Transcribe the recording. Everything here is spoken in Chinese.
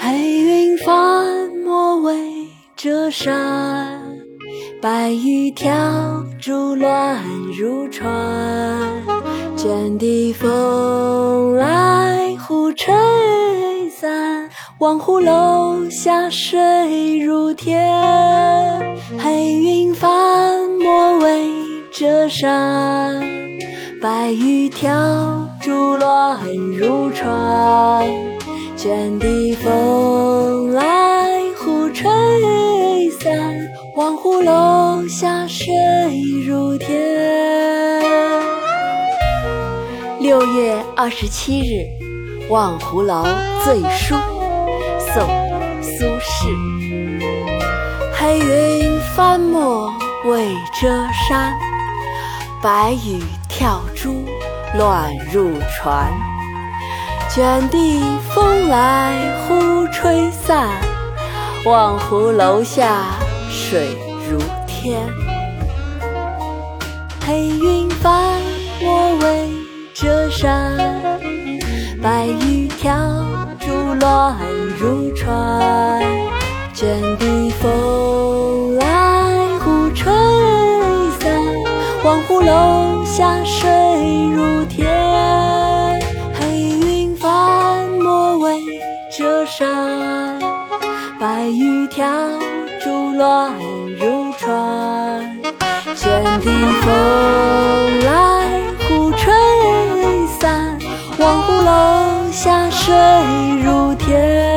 黑云翻墨未遮山，白雨跳珠乱入船。卷地风来忽吹散，望湖楼下水如天。黑山，白雨跳珠乱入船。卷地风来忽吹散，望湖楼下水如天。六月二十七日，《望湖楼醉书》宋·苏轼。黑云翻墨未遮山，白雨跳珠乱入船。卷地风来忽吹散，望湖楼下水如天。黑云翻墨未遮山，白雨跳珠乱入船。望湖楼下水如天。黑云翻墨为遮山，白雨跳珠乱入船。卷地风来忽吹散，望湖楼下水如天